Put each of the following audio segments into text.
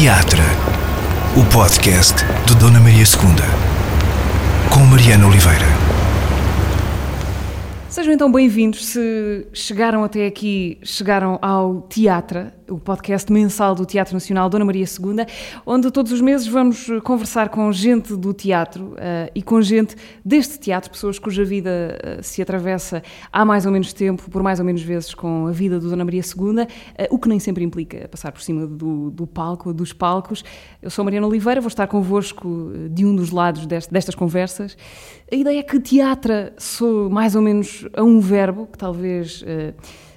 Teatra, o podcast de Dona Maria II, com Mariana Oliveira. Sejam então bem-vindos. Se chegaram até aqui, chegaram ao Teatra, o podcast mensal do Teatro Nacional Dona Maria II, onde todos os meses vamos conversar com gente do teatro uh, e com gente deste teatro, pessoas cuja vida uh, se atravessa há mais ou menos tempo, por mais ou menos vezes, com a vida do Dona Maria II, uh, o que nem sempre implica passar por cima do, do palco, dos palcos. Eu sou Mariana Oliveira, vou estar convosco de um dos lados dest, destas conversas. A ideia é que teatra sou mais ou menos a um verbo que talvez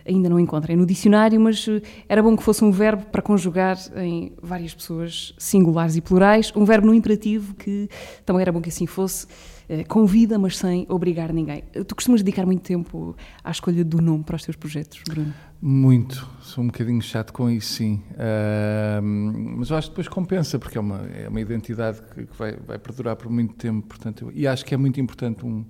ainda não encontrem no dicionário, mas eh, era bom que fosse um verbo para conjugar em várias pessoas singulares e plurais, um verbo no imperativo que também era bom que assim fosse. Eh, convida, mas sem obrigar ninguém. Tu costumas dedicar muito tempo à escolha do nome para os teus projetos, Bruno? Muito, sou um bocadinho chato com isso, sim. Uh, mas eu acho que depois compensa, porque é uma, é uma identidade que, que vai, vai perdurar por muito tempo, portanto, eu, e acho que é muito importante um,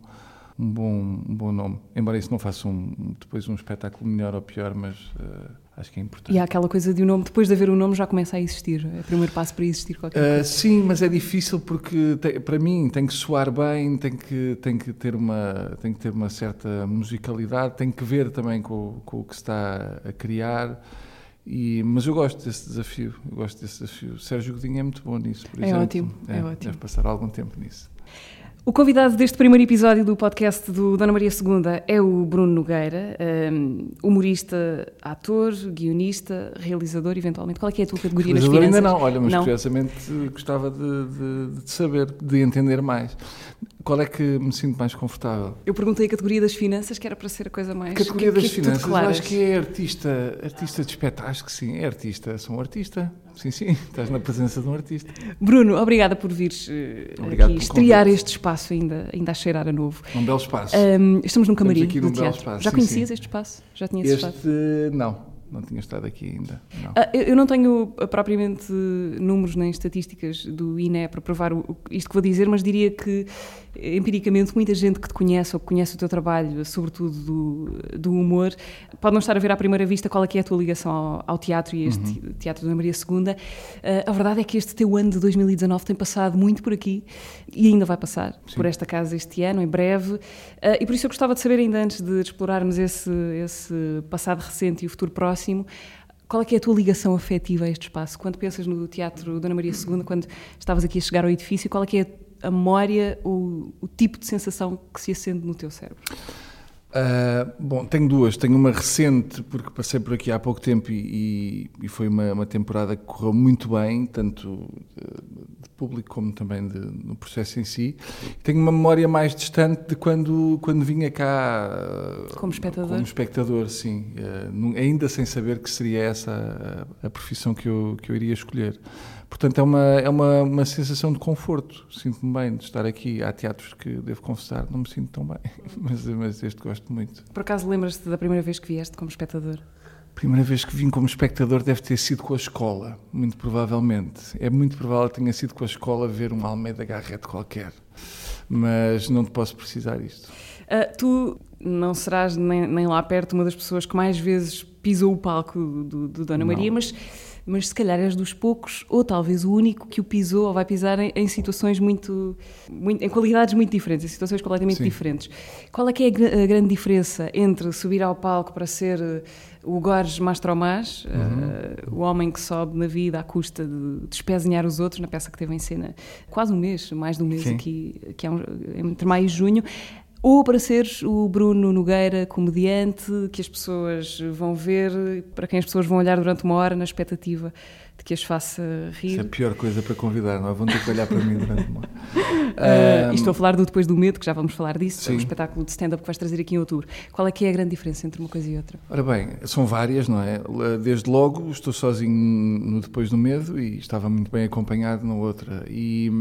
um bom, um bom nome. Embora isso não faça um, depois um espetáculo melhor ou pior, mas uh, acho que é importante. E há aquela coisa de o um nome, depois de haver o um nome, já começa a existir. É o primeiro passo para existir qualquer uh, coisa. Sim, mas é difícil porque para mim tem que soar bem, tem que, tem que, ter, uma, tem que ter uma certa musicalidade, tem que ver também com, com o que se está a criar. E, mas eu gosto desse desafio, eu gosto desse desafio. Sérgio Godinho é muito bom nisso, por é exemplo. Ótimo, é, é ótimo. Deve passar algum tempo nisso. O convidado deste primeiro episódio do podcast do Dona Maria II é o Bruno Nogueira, um, humorista, ator, guionista, realizador, eventualmente. Qual é, é a tua categoria nas finanças? ainda não, olha, mas não. curiosamente gostava de, de, de, saber, de entender mais. Qual é que me sinto mais confortável? Eu perguntei a categoria das finanças, que era para ser a coisa mais... Categoria que, das que finanças, eu acho que é artista, artista de espetáculo, acho que sim, é artista, sou um artista. Sim, sim, estás na presença de um artista. Bruno, obrigada por vires uh, aqui estrear este espaço ainda, ainda a cheirar a novo. Um belo espaço. Um, estamos num camarim estamos aqui num teatro. Espaço, Já sim, conhecias sim. este espaço? Já tinhas este, espaço? Não, não tinha estado aqui ainda. Não. Uh, eu não tenho uh, propriamente números nem estatísticas do INE para provar o, isto que vou dizer, mas diria que empiricamente muita gente que te conhece ou que conhece o teu trabalho, sobretudo do, do humor, pode não estar a ver à primeira vista qual é é a tua ligação ao, ao teatro e este uhum. Teatro da Maria II. Uh, a verdade é que este teu ano de 2019 tem passado muito por aqui e ainda vai passar Sim. por esta casa este ano, em breve. Uh, e por isso eu gostava de saber, ainda antes de explorarmos esse, esse passado recente e o futuro próximo, qual é que é a tua ligação afetiva a este espaço? Quando pensas no Teatro Dona Maria II, quando estavas aqui a chegar ao edifício, qual é que é a memória ou o tipo de sensação que se acende no teu cérebro? Uh, bom, tenho duas. Tenho uma recente, porque passei por aqui há pouco tempo e, e foi uma, uma, temporada que correu muito bem, tanto de, de público como também de, no processo em si. Tenho uma memória mais distante de quando, quando vinha cá. Como espectador? Como espectador, sim. Uh, ainda sem saber que seria essa a, a profissão que eu, que eu iria escolher. Portanto, é uma, é uma, uma sensação de conforto. Sinto-me bem de estar aqui. Há teatros que, devo confessar, não me sinto tão bem, mas, mas este gosto muito. Por acaso, lembras-te da primeira vez que vieste como espectador? Primeira vez que vim como espectador deve ter sido com a escola, muito provavelmente. É muito provável que tenha sido com a escola ver uma Almeida Garrett qualquer, mas não te posso precisar isto. Uh, tu não serás nem, nem, lá perto uma das pessoas que mais vezes pisou o palco do, do Dona Maria, não. mas mas se calhar és dos poucos, ou talvez o único que o pisou ou vai pisar em, em situações muito, muito, em qualidades muito diferentes, em situações completamente Sim. diferentes. Qual é que é a, a, grande diferença entre subir ao palco para ser uh, o Gorges Mastromás, uhum. uh, o homem que sobe na vida à custa de despezinhar os outros, na peça que teve em cena quase um mês, mais de um mês Sim. aqui, aqui um, entre maio e junho, ou para seres o Bruno Nogueira, comediante, que as pessoas vão ver, para quem as pessoas vão olhar durante uma hora na expectativa de que as faça rir. Isso é a pior coisa para convidar, não é? Vão ter que olhar para mim durante uma hora. Uh, um, estou a falar do Depois do Medo, que já vamos falar disso, sim. é um espetáculo de stand-up que vais trazer aqui em outubro. Qual é que é a grande diferença entre uma coisa e outra? Ora bem, são várias, não é? Desde logo estou sozinho no Depois do Medo e estava muito bem acompanhado na outra. E...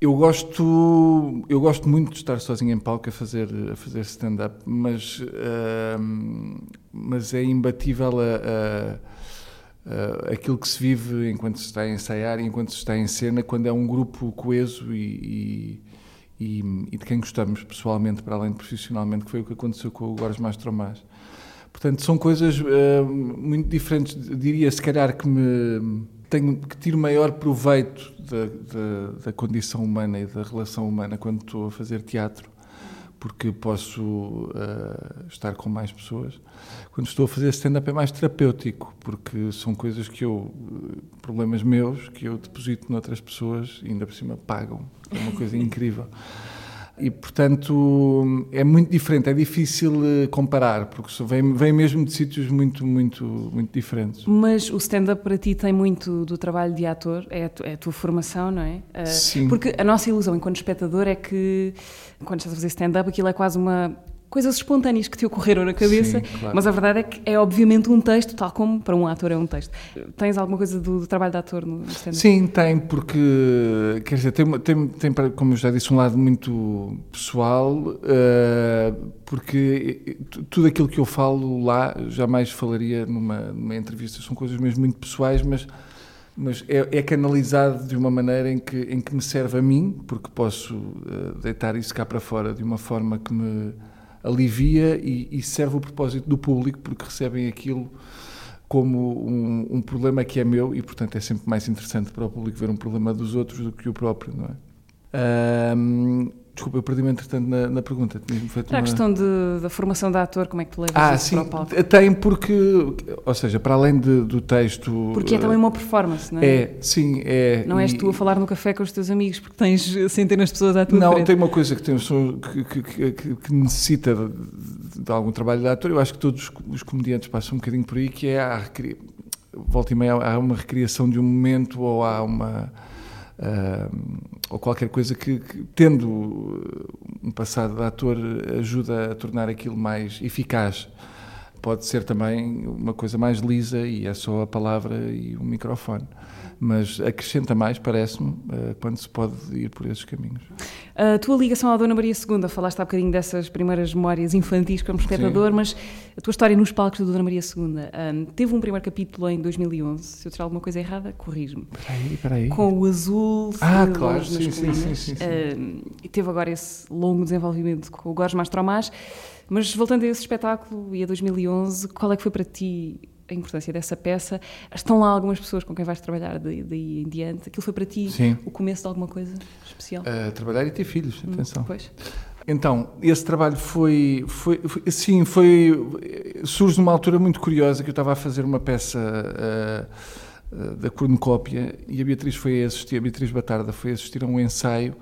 Eu gosto, eu gosto muito de estar sozinho em palco a fazer, a fazer stand-up, mas, uh, mas é imbatível a, a, a, aquilo que se vive enquanto se está a ensaiar e enquanto se está em cena, quando é um grupo coeso e, e, e, de quem gostamos pessoalmente, para além de profissionalmente, que foi o que aconteceu com o Gorges Mastromás. Portanto, são coisas uh, muito diferentes. Diria, se calhar, que me tenho, que tiro maior proveito da, da, da, condição humana e da relação humana quando estou a fazer teatro, porque posso uh, estar com mais pessoas. Quando estou a fazer stand-up é mais terapêutico, porque são coisas que eu, problemas meus, que eu deposito noutras pessoas e ainda por cima pagam. É uma coisa incrível. E, portanto, é muito diferente, é difícil eh, comparar, porque vem, vem mesmo de sítios muito, muito, muito diferentes. Mas o stand-up para ti tem muito do trabalho de ator, é a, tu, é a tua formação, não é? Uh, Sim. Porque a nossa ilusão enquanto espectador é que, quando estás a fazer stand-up, aquilo é quase uma coisas espontâneas que te ocorreram na cabeça, Sim, claro. mas a verdade é que é obviamente um texto, tal como para um ator é um texto. Tens alguma coisa do, do trabalho de ator no stand-up? Sim, tem, porque, quer dizer, tem, tem, tem, como eu já disse, um lado muito pessoal, uh, porque tudo aquilo que eu falo lá jamais falaria numa, numa entrevista, são coisas mesmo muito pessoais, mas mas é, é, canalizado de uma maneira em que, em que me serve a mim, porque posso uh, deitar isso cá para fora de uma forma que me alivia e, e, serve o propósito do público, porque recebem aquilo como um, um, problema que é meu e, portanto, é sempre mais interessante para o público ver um problema dos outros do que o próprio, não é? Um, Desculpa, eu perdi-me entretanto na, na pergunta. Para uma... a questão de, da formação de ator, como é que tu levas ah, isso sim, para o palco? Tem porque, ou seja, para além de, do texto... Porque é também uma performance, não é? É, sim, é. Não és tu a falar no café com os teus amigos porque tens centenas de pessoas à tua não, frente. Não, tem uma coisa que, tem, que, que, que, que necessita de, de, algum trabalho de ator, eu acho que todos os comediantes passam um bocadinho por aí, que é a volta e meia há uma recriação de um momento ou há uma uh, ou qualquer coisa que, que, tendo um passado de ator, ajuda a tornar aquilo mais eficaz. Pode ser também uma coisa mais lisa e é só a palavra e o microfone mas acrescenta mais, parece-me, eh, quando se pode ir por esses caminhos. A tua ligação à Dona Maria II, falaste há bocadinho dessas primeiras memórias infantis como espectador, Sim. mas a tua história nos palcos da Dona Maria II um, teve um primeiro capítulo em 2011. Se eu tiver alguma coisa errada, corrijo-me. Espera aí. Com o azul, ah, claro, sim, sim, sim, sim, um, E teve agora esse longo desenvolvimento com o Gorges Mastromás. Mas voltando a esse espetáculo e a 2011, qual é que foi para ti a importância dessa peça. Estão lá algumas pessoas com quem vais trabalhar daí, daí em diante. Aquilo foi para ti Sim. o começo de alguma coisa especial? Uh, trabalhar e ter filhos, hum, atenção. pois. Então, esse trabalho foi, foi, foi, sim, foi, surge numa altura muito curiosa que eu estava a fazer uma peça uh, uh, da cornucópia e a Beatriz foi assistir, a Beatriz Batarda foi assistir a um ensaio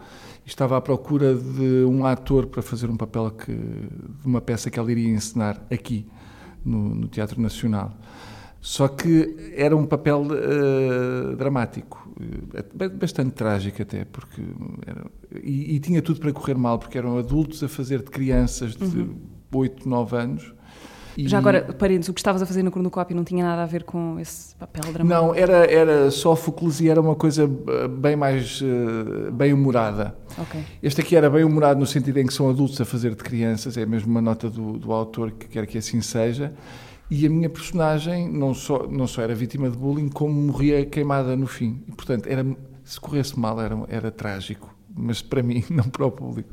estava à procura de um ator para fazer um papel que, de uma peça que ela iria encenar aqui no, no Teatro Nacional. Só que era um papel uh, dramático, uh, bastante trágico até, porque era, e, e, tinha tudo para correr mal, porque eram adultos a fazer de crianças de uhum. 8, 9 anos. E... Já agora, parênteses, o que estavas a fazer no cronocópio não tinha nada a ver com esse papel dramático? Não, era, era Sófocles e era uma coisa eh, bem mais uh, bem humorada. Okay. Este aqui era bem humorado no sentido em que são adultos a fazer de crianças, é mesmo uma nota do, do autor que quer que assim seja. E a minha personagem não só, não só era vítima de bullying, como morria queimada no fim. E, portanto, era, se corresse mal, era, era trágico. Mas para mim, não para o público.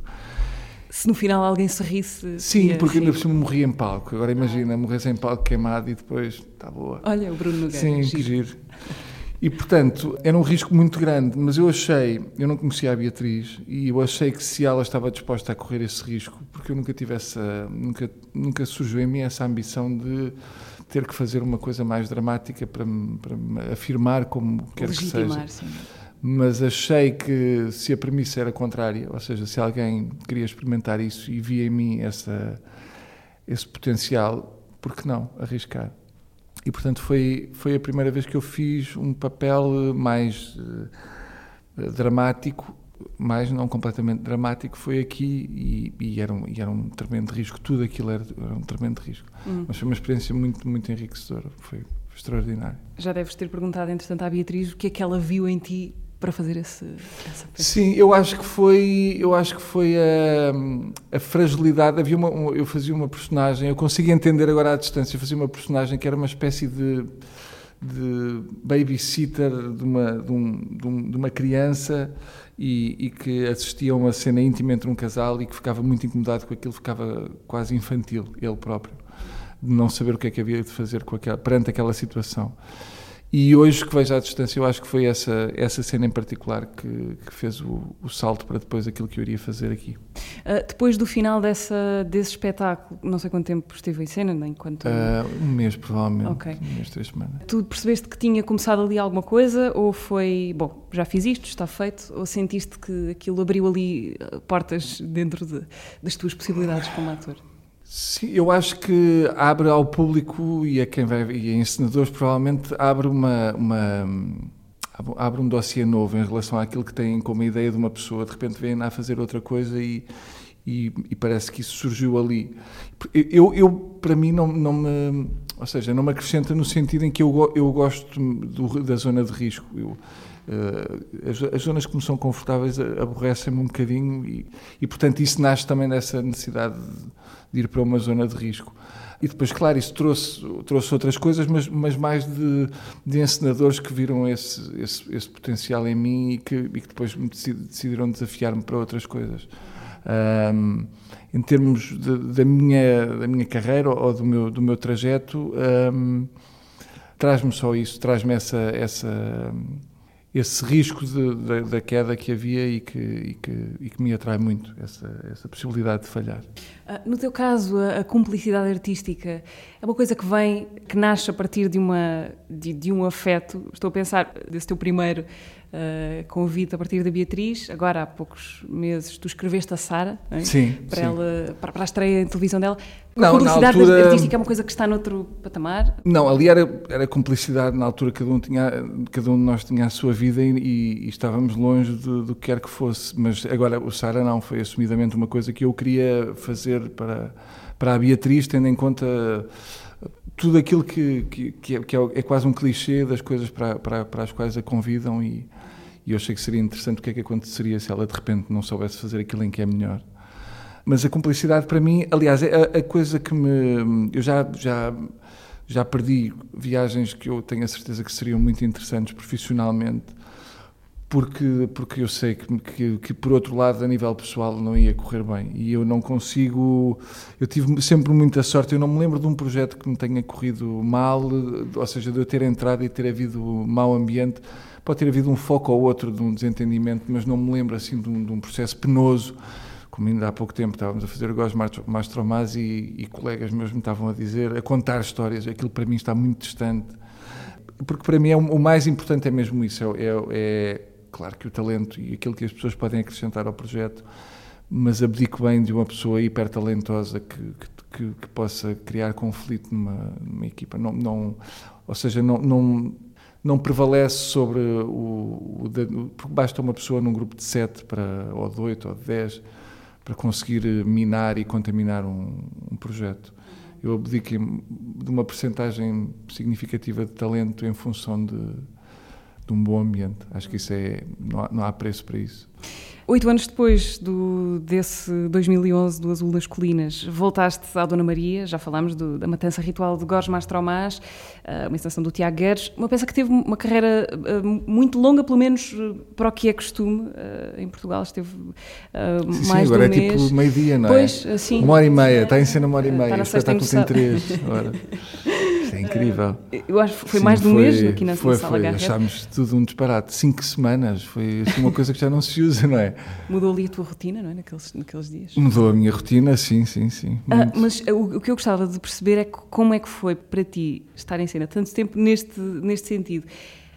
Se no final alguém se risse. Sim, porque ainda por cima morria em palco. Agora imagina, morresse em palco queimado e depois. Está boa. Olha, o Bruno Nogueira. Sim, giro. que giro. E, portanto, era um risco muito grande, mas eu achei, eu não conhecia a Beatriz, e eu achei que se ela estava disposta a correr esse risco, porque eu nunca tive essa, nunca, nunca surgiu em mim essa ambição de ter que fazer uma coisa mais dramática para me, para me afirmar como quer que seja. Sim. Mas achei que se a premissa era contrária, ou seja, se alguém queria experimentar isso e via em mim essa, esse potencial, por que não arriscar? E, portanto, foi, foi a primeira vez que eu fiz um papel mais uh, dramático, mais não completamente dramático, foi aqui e, e, era um, e era um tremendo risco. Tudo aquilo era, era um tremendo risco. Hum. Mas foi uma experiência muito, muito enriquecedora. Foi, extraordinário. Já deves ter perguntado, entretanto, à Beatriz o que é que ela viu em ti para fazer esse, essa peça? Sim, eu acho que foi, eu acho que foi a, a fragilidade. Havia uma, eu fazia uma personagem, eu consigo entender agora à distância, eu fazia uma personagem que era uma espécie de, de babysitter de uma, de, um, de uma criança e, e, que assistia a uma cena íntima entre um casal e que ficava muito incomodado com aquilo, ficava quase infantil, ele próprio, de não saber o que é que havia de fazer com aquela, perante aquela situação. E hoje que vejo à distância, eu acho que foi essa, essa cena em particular que, que fez o, o, salto para depois aquilo que eu iria fazer aqui. Uh, depois do final dessa, desse espetáculo, não sei quanto tempo esteve em cena, nem quanto... Uh, um mês, provavelmente. Ok. Um mês, três semanas. Tu percebeste que tinha começado ali alguma coisa ou foi, bom, já fiz isto, está feito, ou sentiste que aquilo abriu ali ah, portas dentro de, das tuas possibilidades como ator? Sim, eu acho que abre ao público e a quem vai e a encenadores provavelmente abre uma, uma abre um dossiê novo em relação àquilo que têm como ideia de uma pessoa, de repente vem a fazer outra coisa e, e, e, parece que isso surgiu ali. Eu, eu para mim, não, não me. Ou seja, não me acrescenta no sentido em que eu, eu gosto do, da zona de risco. Eu, uh, as, as, zonas que me são confortáveis aborrecem-me um bocadinho e, e, portanto, isso nasce também dessa necessidade de de ir para uma zona de risco. E depois, claro, isso trouxe, trouxe outras coisas, mas, mas mais de, de encenadores que viram esse, esse, esse potencial em mim e que, e que depois decidiram desafiar-me para outras coisas. Um, em termos de, da, minha, da minha carreira ou do meu, do meu trajeto, um, traz-me só isso, traz-me essa, essa esse risco da queda que havia e que, e que, e que, me atrai muito, essa, essa possibilidade de falhar. Ah, no teu caso, a, a, cumplicidade artística é uma coisa que vem, que nasce a partir de, uma, de, de um afeto. Estou a pensar desse teu primeiro uh, convite a partir da Beatriz. Agora, há poucos meses, tu escreveste a Sara é? sim, para, sim. Ela, para, para, a estreia em televisão dela. Não, a publicidade altura, artística é uma coisa que está noutro patamar? Não, ali era, era cumplicidade na altura, cada um, tinha, cada um de nós tinha a sua vida e, e, e estávamos longe do, do que quer que fosse. Mas agora o Sara não, foi assumidamente uma coisa que eu queria fazer para, para a Beatriz, tendo em conta tudo aquilo que, que, que, é, que, é, quase um clichê das coisas para, para, para as quais a convidam e, e eu achei que seria interessante o que é que aconteceria se ela de repente não soubesse fazer aquilo em que é melhor. Mas a cumplicidade para mim, aliás, é a, a coisa que me. Eu já, já, já perdi viagens que eu tenho a certeza que seriam muito interessantes profissionalmente, porque, porque eu sei que, que, que, por outro lado, a nível pessoal, não ia correr bem. E eu não consigo. Eu tive sempre muita sorte. Eu não me lembro de um projeto que me tenha corrido mal, ou seja, de eu ter entrado e ter havido mau ambiente Pode ter havido um foco ou outro de um desentendimento, mas não me lembro assim de um, de um processo penoso. Como ainda há pouco tempo estávamos a fazer o Gós Mastromás e, e colegas meus me estavam a dizer, a contar histórias, aquilo para mim está muito distante. Porque para mim é, o mais importante é mesmo isso, é, é, é claro que o talento e aquilo que as pessoas podem acrescentar ao projeto, mas abdico bem de uma pessoa hiper talentosa que, que, que, possa criar conflito numa, numa equipa. Não, não, ou seja, não, não prevalece sobre o, o, porque basta uma pessoa num grupo de sete para, ou de oito ou de dez para conseguir minar e contaminar um, um projeto. Eu abdico de uma percentagem significativa de talento em função de, de um bom ambiente. Acho que isso é não há, não há preço para isso. Oito anos depois do, desse 2011 do Azul das Colinas, voltaste à Dona Maria, já falámos do, da matança ritual de Gorges Mastromás, eh, uma encenação do Tiago Guedes, uma peça que teve uma carreira eh, muito longa, pelo menos eh, para o que é costume, em Portugal esteve sim, mais sim, agora um é mês. tipo meio-dia, não é? Pois, assim, uma hora e meia, está em cena uma hora e meia, o espetáculo tem três. é incrível. Eu acho que foi Sim, mais de um foi, mês aqui na foi, Sala foi. Achámos tudo um disparate. Cinco semanas, foi assim, uma coisa que já não se usa, não é? Mudou ali a tua rotina, não é? Naqueles, naqueles dias. Mudou a minha rotina, sim, sim, sim. Ah, mas o, o, que eu gostava de perceber é como é que foi para ti estar em cena tanto tempo neste, neste sentido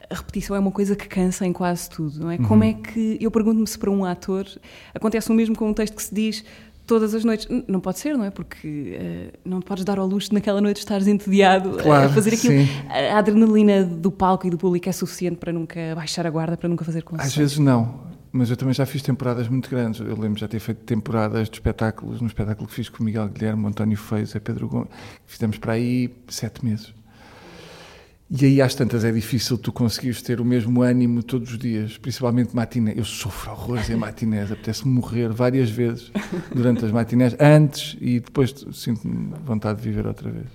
a repetição é uma coisa que cansa em quase tudo, não é? Uhum. Como é que. Eu pergunto-me se para um ator acontece o mesmo com um texto que se diz todas as noites. Não pode ser, não é? Porque uh, não podes dar ao luxo naquela noite estares entediado claro, a fazer aquilo. Sim. A adrenalina do palco e do público é suficiente para nunca baixar a guarda, para nunca fazer concessões. Às vezes não, mas eu também já fiz temporadas muito grandes. Eu lembro já ter feito temporadas de espetáculos, no espetáculo que fiz com o Miguel Guilherme, o António Feios e Pedro Gomes. Fizemos para aí sete meses. E aí às tantas é difícil tu conseguires ter o mesmo ânimo todos os dias, principalmente matiné. Eu sofro horrores em matinés, apetece-me morrer várias vezes durante as matinés, antes e depois sinto vontade de viver outra vez.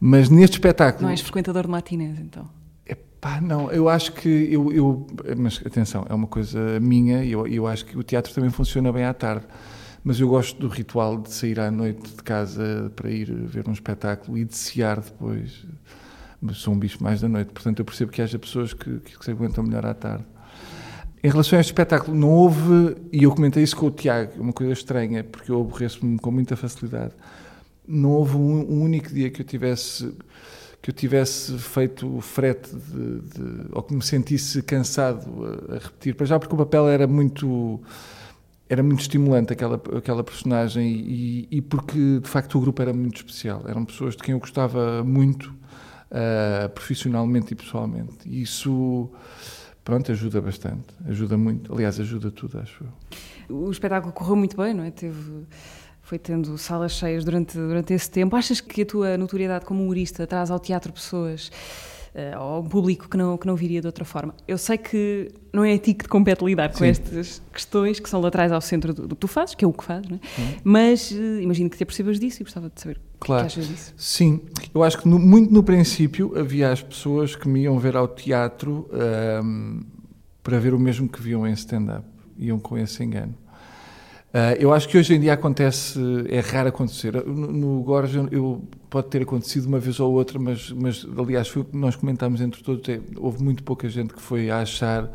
Mas neste espetáculo... Não és frequentador de matinés, então? Pá, não, eu acho que eu, eu, mas atenção, é uma coisa minha e eu, eu acho que o teatro também funciona bem à tarde. Mas eu gosto do ritual de sair à noite de casa para ir ver um espetáculo e de cear depois sou um bicho mais da noite, portanto eu percebo que haja pessoas que, que se aguentam melhor à tarde. Em relação a este espetáculo, não houve, e eu comentei isso com o Tiago, uma coisa estranha, porque eu aborreço-me com muita facilidade. Não houve um, um, único dia que eu tivesse que eu tivesse feito frete de, de, ou que me sentisse cansado a, a, repetir, para já porque o papel era muito era muito estimulante aquela aquela personagem e, e porque de facto o grupo era muito especial, eram pessoas de quem eu gostava muito uh, profissionalmente e pessoalmente. E isso pronto, ajuda bastante, ajuda muito. Aliás, ajuda tudo, acho eu. O espetáculo correu muito bem, não é? Teve, foi tendo salas cheias durante, durante esse tempo. Achas que a tua notoriedade como humorista traz ao teatro pessoas uh, ao público que não, que não viria de outra forma. Eu sei que não é a ti que te compete lidar com Sim. estas questões que são laterais ao centro do, do, que tu fazes, que é o que fazes, é? mas uh, imagino que te apercebas disso e gostava de saber claro. o que, é achas disso. Sim, eu acho que no, muito no princípio havia as pessoas que me iam ver ao teatro um, ehm, para ver o mesmo que viam em stand-up, iam com esse engano. Uh, eu acho que hoje em dia acontece, é raro acontecer. No, no Gorge eu, pode ter acontecido uma vez ou outra, mas, mas aliás foi o que nós comentámos entre todos. É, houve muito pouca gente que foi a achar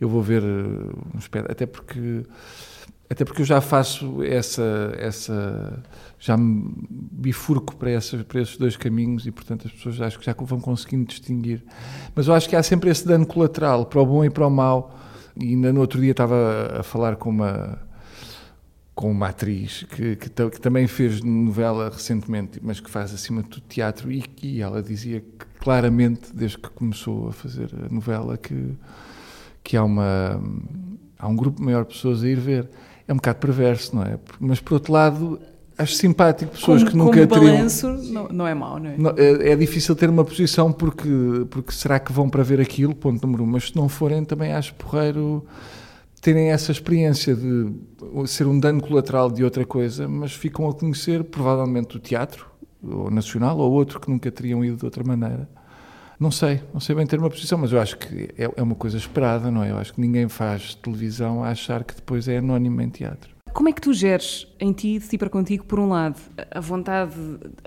eu vou ver um espetáculo, até porque até porque eu já faço essa essa já me bifurco para, essa, para esses dois caminhos e portanto as pessoas acho que já vão conseguindo distinguir. Mas eu acho que há sempre esse dano colateral para o bom e para o mau. E ainda no outro dia estava a falar com uma com uma atriz que, que, que, também fez novela recentemente, mas que faz acima de tudo teatro, e, e ela dizia que, claramente, desde que começou a fazer a novela, que, que há, uma, há um grupo maior de pessoas a ir ver. É um bocado perverso, não é? Mas, por outro lado, acho simpático pessoas como, que nunca como balanço, não, não é mau, não é? Não, é? é? difícil ter uma posição porque, porque será que vão para ver aquilo, ponto número um, mas se não forem também acho porreiro terem essa experiência de ser um dano colateral de outra coisa, mas ficam a conhecer provavelmente o teatro, ou nacional, ou outro que nunca teriam ido de outra maneira. Não sei, não sei bem ter uma posição, mas eu acho que é, é uma coisa esperada, não é? Eu acho que ninguém faz televisão a achar que depois é anónimo em teatro. Como é que tu geres em ti, de ti para contigo, por um lado, a vontade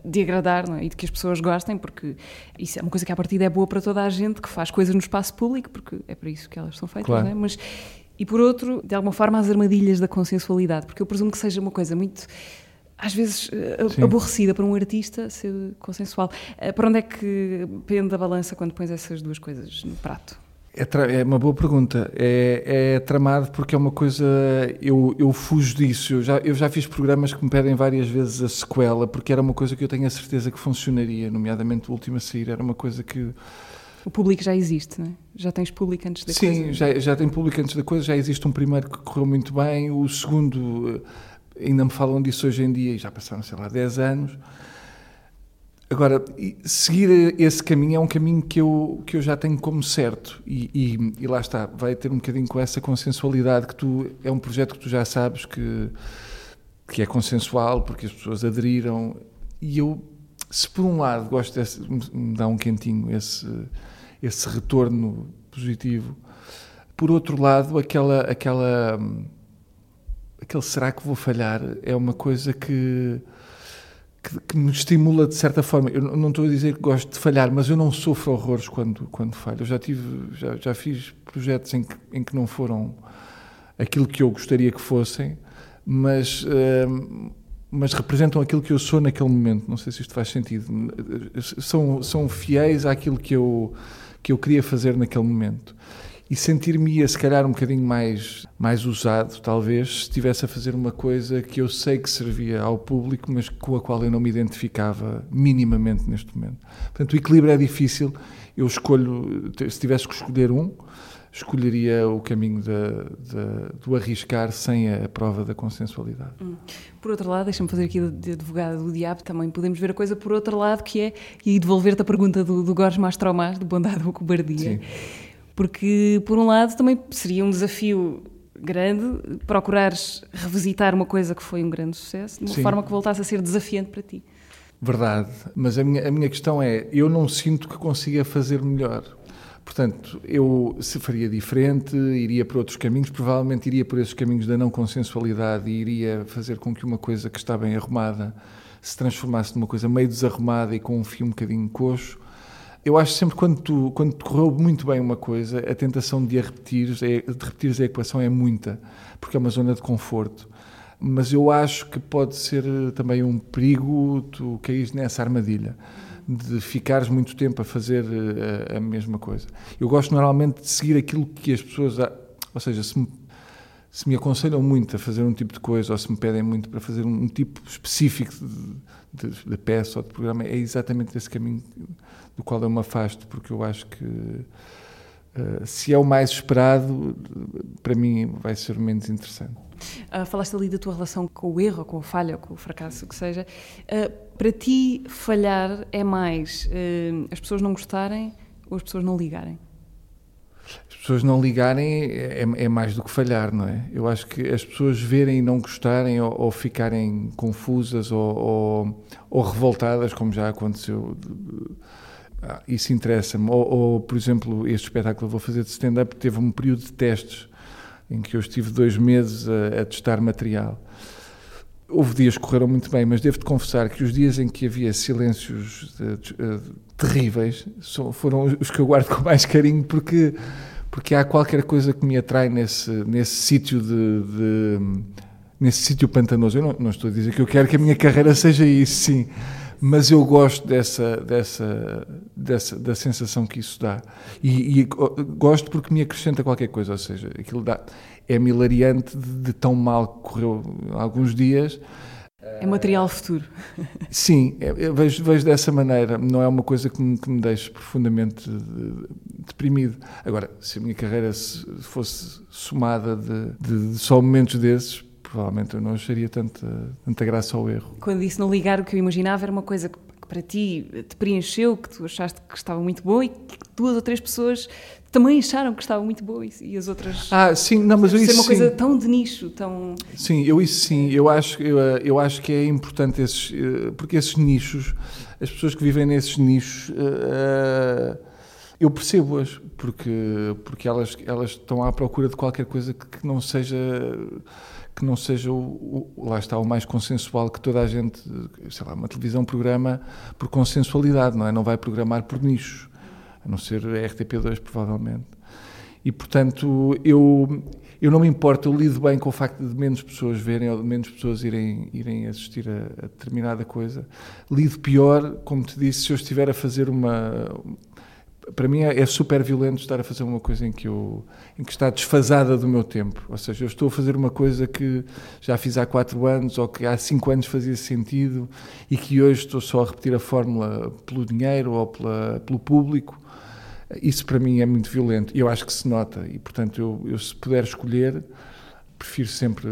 de agradar é? e de que as pessoas gostem, porque isso é uma coisa que à partida é boa para toda a gente que faz coisas no espaço público, porque é para isso que elas são feitas, claro. não é? Mas e por outro, de alguma forma, as armadilhas da consensualidade, porque eu presumo que seja uma coisa muito às vezes eh, Sim. aborrecida para um artista ser consensual. Eh, para onde é que pende a balança quando pões essas duas coisas no prato? É, é uma boa pergunta. É, é, tramado porque é uma coisa. Eu, eu fujo disso. Eu já, eu já fiz programas que me pedem várias vezes a sequela, porque era uma coisa que eu tenho a certeza que funcionaria, nomeadamente o último a sair. Era uma coisa que o público já existe, não é? Já tens público antes da Sim, coisa? Sim, já, já tem público antes da coisa, já existe um primeiro que correu muito bem, o segundo, eh, ainda me falam disso hoje em dia, e já passaram, sei lá, 10 anos. Agora, seguir esse caminho é um caminho que eu, que eu já tenho como certo, e, e, e lá está, vai ter um bocadinho com essa consensualidade que tu, é um projeto que tu já sabes que, que é consensual, porque as pessoas aderiram, e eu se por um lado gosto desse, me dá um quentinho esse, esse retorno positivo, por outro lado, aquela, aquela, aquele será que vou falhar é uma coisa que, que, que, me estimula de certa forma. Eu não estou a dizer que gosto de falhar, mas eu não sofro horrores quando, quando falho. Eu já, tive, já, já fiz projetos em que, em que não foram aquilo que eu gostaria que fossem, mas. Uh, mas representam aquilo que eu sou naquele momento. Não sei se isto faz sentido. São, são fiéis àquilo que eu, que eu queria fazer naquele momento. E sentir-me, se calhar, um bocadinho mais, mais usado, talvez, se estivesse a fazer uma coisa que eu sei que servia ao público, mas com a qual eu não me identificava minimamente neste momento. Portanto, o equilíbrio é difícil. Eu escolho, se tivesse que escolher um, escolheria o caminho do arriscar sem a prova da consensualidade. Hum. Por outro lado, deixa-me fazer aqui de advogada do diabo, também podemos ver a coisa por outro lado, que é, e devolver-te a pergunta do, do Gorges Mastromás, do Bondade ou Cobardia, Sim. porque, por um lado, também seria um desafio grande procurares revisitar uma coisa que foi um grande sucesso, de uma Sim. forma que voltasse a ser desafiante para ti. Verdade, mas a minha, a minha questão é, eu não sinto que consiga fazer melhor. Portanto, eu se faria diferente, iria por outros caminhos, provavelmente iria por esses caminhos da não consensualidade e iria fazer com que uma coisa que está bem arrumada se transformasse numa coisa meio desarrumada e com um fio um bocadinho coxo. Eu acho sempre quando tu, quando te correu muito bem uma coisa, a tentação de a repetir, de repetir a equação é muita, porque é uma zona de conforto. Mas eu acho que pode ser também um perigo tu caís nessa armadilha de ficares muito tempo a fazer a, a mesma coisa. Eu gosto normalmente de seguir aquilo que as pessoas, ou seja, se me se me aconselham muito a fazer um tipo de coisa ou se me pedem muito para fazer um, tipo específico de, de, de, peça ou de programa, é exatamente esse caminho do qual eu me afasto, porque eu acho que uh, se é o mais esperado, para mim vai ser o menos interessante. Uh, falaste ali da tua relação com o erro, com a falha, com o fracasso, o que seja. Uh, para ti, falhar é mais as pessoas não gostarem ou as pessoas não ligarem? as pessoas não ligarem é, é, mais do que falhar, não é? Eu acho que as pessoas verem e não gostarem ou, ou ficarem confusas ou, ou, ou, revoltadas, como já aconteceu, ah, isso interessa-me. Ou, ou, por exemplo, este espetáculo que eu vou fazer de stand-up teve um período de testes em que eu estive dois meses a, a testar material. Houve dias que correram muito bem, mas devo-te confessar que os dias em que havia silêncios de, terríveis foram os que eu guardo com mais carinho, porque, porque há qualquer coisa que me atrai nesse, nesse sítio de, nesse sítio pantanoso. Eu não, não, estou a dizer que eu quero que a minha carreira seja isso, sim, mas eu gosto dessa, dessa, dessa da sensação que isso dá. E, e gosto porque me acrescenta qualquer coisa, ou seja, aquilo dá é milariante de, de tão mal que correu alguns dias. É material futuro. Sim, é, eu vejo, vejo dessa maneira. Não é uma coisa que me, que me deixe profundamente deprimido. Agora, se a minha carreira fosse somada de, de, de só momentos desses, provavelmente eu não acharia tanta, tanta graça ao erro. Quando disse não ligar, o que eu imaginava era uma coisa que para ti te preencheu, que tu achaste que estava muito boa e que duas ou três pessoas também acharam que estava muito boa e as outras. Ah, sim, não, mas eu isso. Ser uma coisa tão de nicho, tão. Sim, eu isso sim, eu acho, eu, eu acho que é importante esses. Eh, porque esses nichos, as pessoas que vivem nesses nichos. Uh, eu percebo-as, porque, porque elas, elas estão à procura de qualquer coisa que não seja que não seja o, o, lá está o mais consensual que toda a gente, sei lá, uma televisão programa por consensualidade, não é? Não vai programar por nichos, a não ser a RTP2 provavelmente. E portanto, eu eu não me importo, eu lido bem com o facto de menos pessoas verem ou de menos pessoas irem, irem assistir a, a determinada coisa. Lido pior, como te disse, se eu estiver a fazer uma, para mim é, é, super violento estar a fazer uma coisa em que eu em que está desfasada do meu tempo. Ou seja eu estou a fazer uma coisa que já fiz há quatro anos ou que há cinco anos fazia sentido e que hoje estou só a repetir a fórmula pelo dinheiro ou pela, pelo público. Isso para mim é muito violento. E eu acho que se nota e portanto eu, eu se puder escolher prefiro sempre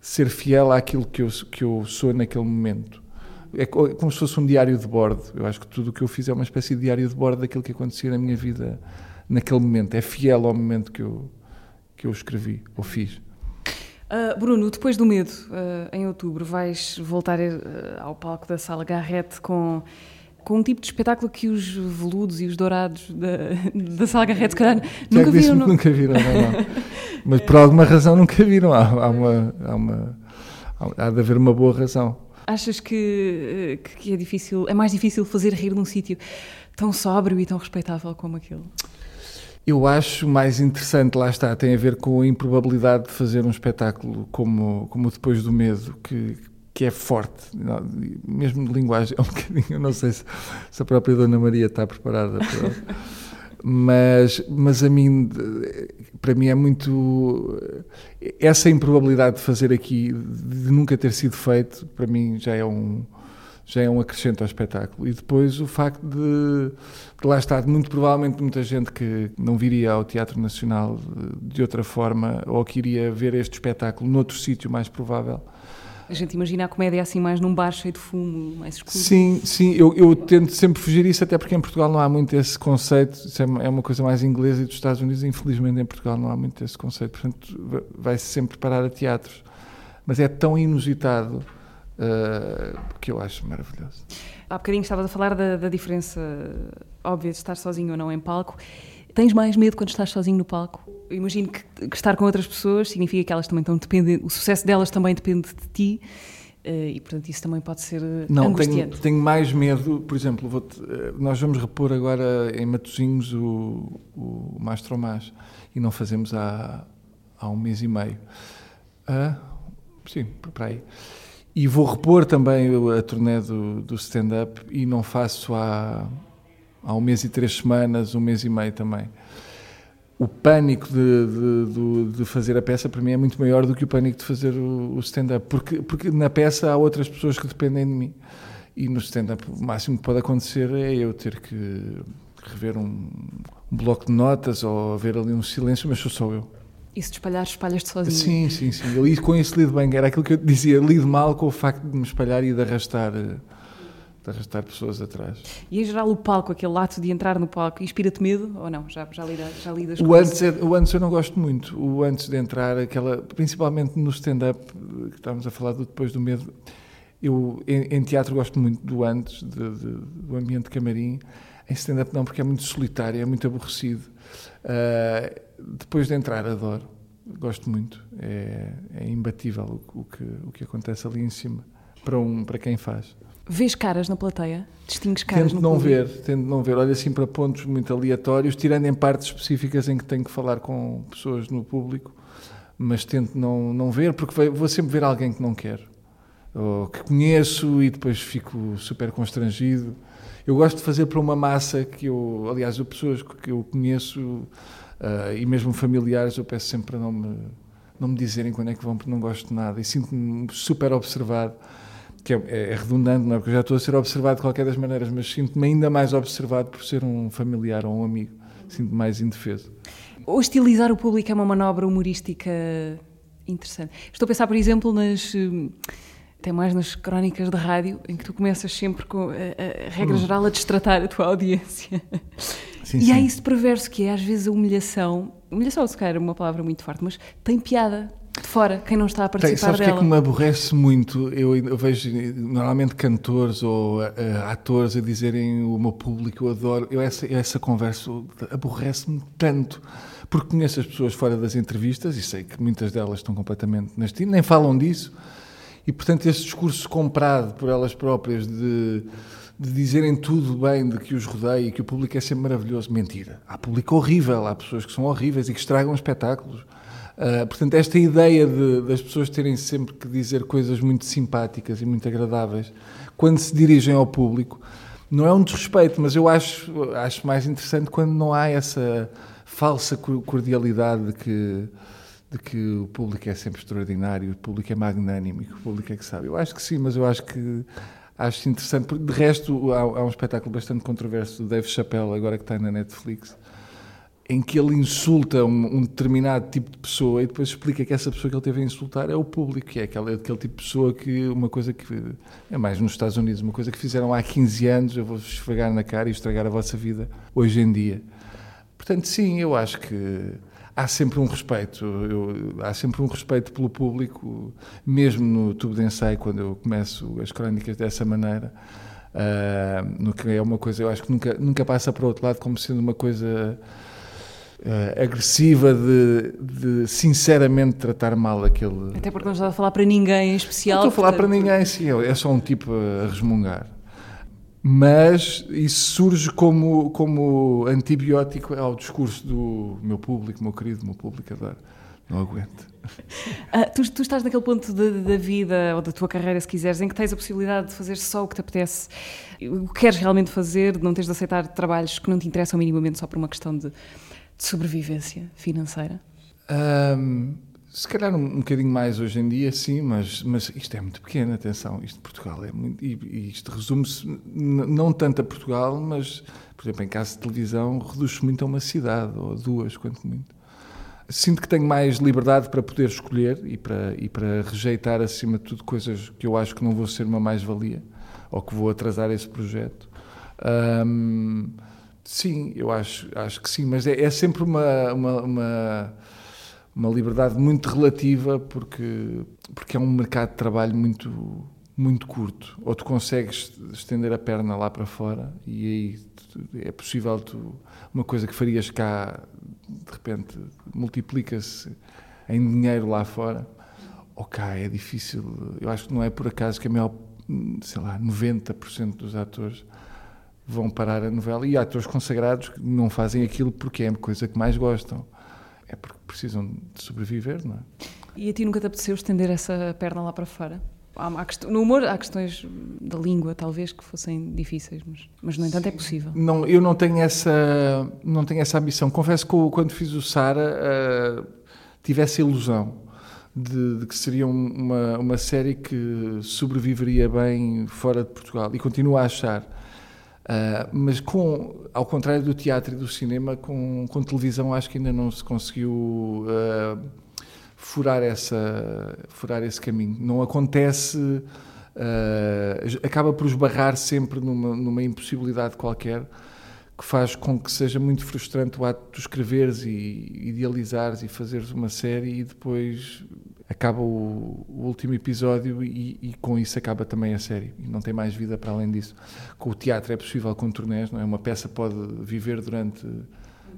ser fiel àquilo que eu que eu sou naquele momento é como se fosse um diário de bordo. Eu acho que tudo o que eu fiz é uma espécie de diário de bordo daquilo que acontecia na minha vida naquele momento. É fiel ao momento que eu, que eu escrevi ou fiz. Uh, Bruno, depois do Medo, uh, em outubro, vais voltar uh, ao palco da Sala Garrett com, com um tipo de espetáculo que os veludos e os dourados da, da Sala Garrett, se calhar, nunca viram. Não? Nunca viram, não, não. Mas por alguma razão nunca viram. Há, há, uma, há, uma, há de haver uma boa razão. Achas que, eh, que é difícil, é mais difícil fazer rir num sítio tão sóbrio e tão respeitável como aquele? Eu acho mais interessante, lá está, tem a ver com a improbabilidade de fazer um espetáculo como, como Depois do Medo, que, que é forte, mesmo de linguagem, é um bocadinho, não sei se, se a própria Dona Maria está preparada para mas, mas a mim, para mim é muito. Essa improbabilidade de fazer aqui, de nunca ter sido feito, para mim já é um, já é um acrescento ao espetáculo. E depois o facto de, de lá estar, muito provavelmente muita gente que não viria ao Teatro Nacional de, outra forma, ou que iria ver este espetáculo noutro sítio mais provável a gente imagina a comédia assim mais num bar cheio de fumo, mais escuro. Sim, sim, eu, eu tento sempre fugir isso, até porque em Portugal não há muito esse conceito, isso é, é uma coisa mais inglesa e dos Estados Unidos, infelizmente em Portugal não há muito esse conceito, portanto vai-se sempre parar a teatros. Mas é tão inusitado uh, que eu acho maravilhoso. Há bocadinho estavas a falar da, da diferença óbvia de estar sozinho ou não em palco. Tens mais medo quando estás sozinho no palco? Eu imagino que, que, estar com outras pessoas significa que elas também estão dependentes, o sucesso delas também depende de ti. Uh, e portanto isso também pode ser não, angustiante. Tenho, tenho mais medo, por exemplo, vou nós vamos repor agora em Matosinhos o, o Mastro Mas e não fazemos há, há um mês e meio. Uh, sim, para aí. E vou repor também a turnê do, do stand-up e não faço há, há um mês e três semanas, um mês e meio também o pânico de, de, de, fazer a peça para mim é muito maior do que o pânico de fazer o, o stand-up, porque, porque na peça há outras pessoas que dependem de mim. E no stand-up o máximo que pode acontecer é eu ter que rever um, um bloco de notas ou haver ali um silêncio, mas sou só eu. E se te espalhar, espalhas-te sozinho. Sim, sim, sim. Eu com isso lido bem. Era aquilo que eu dizia, lido mal com o facto de me espalhar e de arrastar eh, de arrastar pessoas atrás. E em geral o palco, aquele ato de entrar no palco, inspira-te medo ou não? Já, já, lida, já lidas o antes? É, o antes eu não gosto muito. O antes de entrar, aquela, principalmente no stand-up, que estávamos a falar do depois do medo, eu em, em teatro gosto muito do antes, de, de, do ambiente de camarim. Em stand-up não, porque é muito solitário, é muito aborrecido. Uh, depois de entrar, adoro. Gosto muito. É, é imbatível o, o, que, o que acontece ali em cima, para, um, para quem faz. Vês caras na plateia? Distingues caras tento não público? ver, tento não ver. Olho assim para pontos muito aleatórios, tirando em partes específicas em que tenho que falar com pessoas no público, mas tento não, não ver, porque vou sempre ver alguém que não quero, ou que conheço e depois fico super constrangido. Eu gosto de fazer para uma massa que eu, aliás, pessoas que eu conheço uh, e mesmo familiares, eu peço sempre para não me, não me dizerem quando é que vão, porque não gosto de nada e sinto-me super observado que é, é, redundante, não é? Porque eu já estou a ser observado de qualquer das maneiras, mas sinto-me ainda mais observado por ser um familiar ou um amigo. Sinto-me mais indefeso. Hostilizar o público é uma manobra humorística interessante. Estou a pensar, por exemplo, nas. Até mais nas crónicas de rádio, em que tu começas sempre com a, a, regra hum. geral a destratar a tua audiência. Sim, e sim. há isso perverso que é, às vezes, a humilhação. Humilhação, se calhar, é uma palavra muito forte, mas tem piada fora, quem não está a participar Tem, sabes dela. que é que me aborrece muito? Eu, eu vejo normalmente cantores ou uh, atores a dizerem o meu público, eu adoro. Eu, essa, essa conversa aborrece-me tanto. Porque conheço as pessoas fora das entrevistas e sei que muitas delas estão completamente nas nem falam disso. E, portanto, esse discurso comprado por elas próprias de, de dizerem tudo bem, de que os rodeia e que o público é sempre maravilhoso. Mentira. Há público horrível, há pessoas que são horríveis e que estragam espetáculos. Uh, portanto, esta ideia de, das pessoas terem sempre que dizer coisas muito simpáticas e muito agradáveis quando se dirigem ao público não é um desrespeito, mas eu acho, acho mais interessante quando não há essa falsa cordialidade de que, de que o público é sempre extraordinário, o público é magnânimo, o público é que sabe. Eu acho que sim, mas eu acho que acho interessante. De resto, há, há um espetáculo bastante controverso do Dave Chappelle, agora que está na Netflix, em que ele insulta um, um, determinado tipo de pessoa e depois explica que essa pessoa que ele teve a insultar é o público, que é aquele, aquele tipo de pessoa que uma coisa que é mais nos Estados Unidos, uma coisa que fizeram há 15 anos, eu vou esfregar na cara e estragar a vossa vida hoje em dia. Portanto, sim, eu acho que há sempre um respeito, eu, há sempre um respeito pelo público, mesmo no tubo de ensaio, quando eu começo as crónicas dessa maneira. Uh, no que é uma coisa, eu acho que nunca, nunca passa para o outro lado como sendo uma coisa uh, agressiva de, de, sinceramente tratar mal aquele. Até porque não estás a falar para ninguém em especial. Não estou a falar para ninguém, sim, é só um tipo a resmungar. Mas isso surge como, como antibiótico ao discurso do meu público, meu querido, meu público adora. Não aguento. Uh, tu, tu, estás naquele ponto da vida ou da tua carreira, se quiseres, em que tens a possibilidade de fazer só o que te apetece, o que queres realmente fazer, não teres de aceitar trabalhos que não te interessam minimamente só por uma questão de de sobrevivência financeira? Um, se calhar um, um bocadinho mais hoje em dia, sim, mas, mas isto é muito pequeno, atenção, isto de Portugal é muito. E, e isto resume-se não tanto a Portugal, mas, por exemplo, em caso de televisão, reduz-se muito a uma cidade, ou duas, quanto muito. Sinto que tenho mais liberdade para poder escolher e para, e para rejeitar, acima de tudo, coisas que eu acho que não vou ser uma mais-valia ou que vou atrasar esse projeto. Um, Sim, eu acho, acho que sim, mas é, é sempre uma, uma, uma, uma, liberdade muito relativa porque, porque é um mercado de trabalho muito, muito curto. Ou tu consegues estender a perna lá para fora e aí é possível tu, uma coisa que farias cá, de repente, multiplica-se em dinheiro lá fora ok, é difícil. Eu acho que não é por acaso que a maior, sei lá, 90% dos atores vão parar a novela e há atores consagrados que não fazem aquilo porque é a coisa que mais gostam. É porque precisam de sobreviver, não é? E a ti nunca te apeteceu estender essa perna lá para fora? No humor há questões da língua, talvez, que fossem difíceis, mas, mas no entanto é possível. Não, eu não tenho essa, não tenho essa ambição. Confesso que quando fiz o Sara uh, tive essa ilusão de, de, que seria uma, uma série que sobreviveria bem fora de Portugal e continuo a achar. Uh, mas com, ao contrário do teatro e do cinema, com, com televisão acho que ainda não se conseguiu uh, furar, essa, furar esse caminho. Não acontece, uh, acaba por esbarrar sempre numa, numa impossibilidade qualquer que faz com que seja muito frustrante o ato de escreveres e idealizares e fazeres uma série e depois acaba o, o último episódio e, e, com isso acaba também a série e não tem mais vida para além disso. Com o teatro é possível com turnés, não é? Uma peça pode viver durante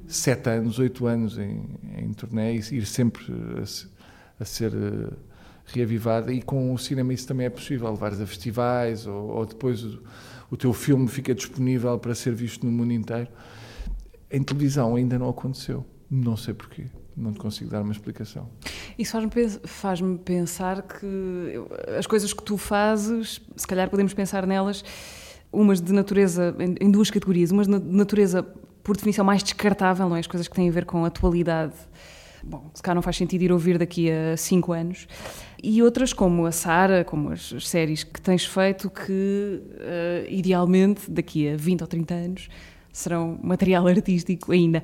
sete anos, oito anos em, em turnê e ir sempre a, a ser uh, reavivada e com o cinema isso também é possível, levares a festivais ou, ou depois o, o teu filme fica disponível para ser visto no mundo inteiro. Em televisão ainda não aconteceu, não sei porquê, não te consigo dar uma explicação. Isso faz-me faz pensar que as coisas que tu fazes, se calhar podemos pensar nelas, umas de natureza, em duas categorias, umas de natureza por definição mais descartável, não é? As coisas que têm a ver com a atualidade. Bom, se calhar não faz sentido ir ouvir daqui a cinco anos e outras como a Sara, como as, séries que tens feito, que uh, idealmente daqui a 20 ou 30 anos serão material artístico ainda.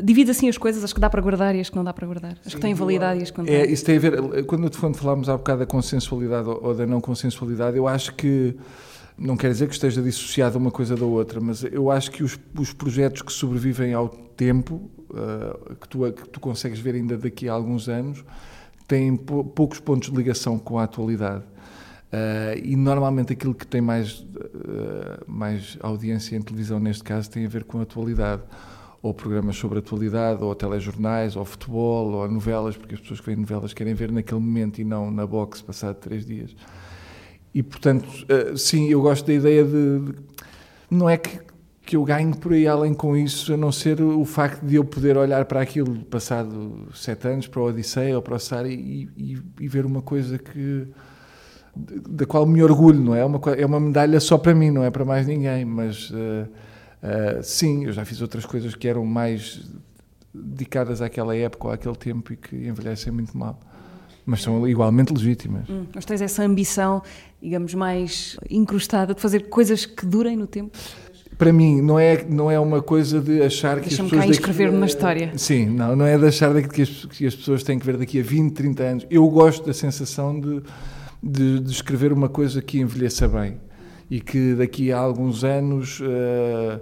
Divide assim as coisas, as que dá para guardar e as que não dá para guardar, as Sim, que têm validade e as que não é, Isso tem a ver, quando, quando falámos há bocado da consensualidade ou da não consensualidade, eu acho que não quer dizer que esteja dissociada uma coisa da outra, mas eu acho que os, os projetos que sobrevivem ao tempo, uh, que, tu, que tu consegues ver ainda daqui a alguns anos, têm poucos pontos de ligação com a atualidade. Uh, e normalmente aquilo que tem mais, uh, mais audiência em televisão, neste caso, tem a ver com a atualidade. Ou programas sobre atualidade, ou telejornais, ou futebol, ou novelas, porque as pessoas que veem novelas querem ver naquele momento e não na box passado três dias. E, portanto, uh, sim, eu gosto da ideia de. de não é que que eu ganho por aí além com isso, a não ser o facto de eu poder olhar para aquilo passado sete anos, para o Odisseia ou para o Sara e, e, e, ver uma coisa que da qual me orgulho, não é? Uma, é uma medalha só para mim, não é para mais ninguém, mas uh, uh, sim, eu já fiz outras coisas que eram mais dedicadas àquela época ou àquele tempo e que envelhecem muito mal. Mas são igualmente legítimas. Hum, mas tens essa ambição, digamos, mais incrustada de fazer coisas que durem no tempo? para mim não é não é uma coisa de achar que as pessoas cá inscrever-me na história sim não não é de achar que as, que as pessoas têm que ver daqui a 20 30 anos eu gosto da sensação de, de, de escrever uma coisa que envelheça bem e que daqui a alguns anos uh,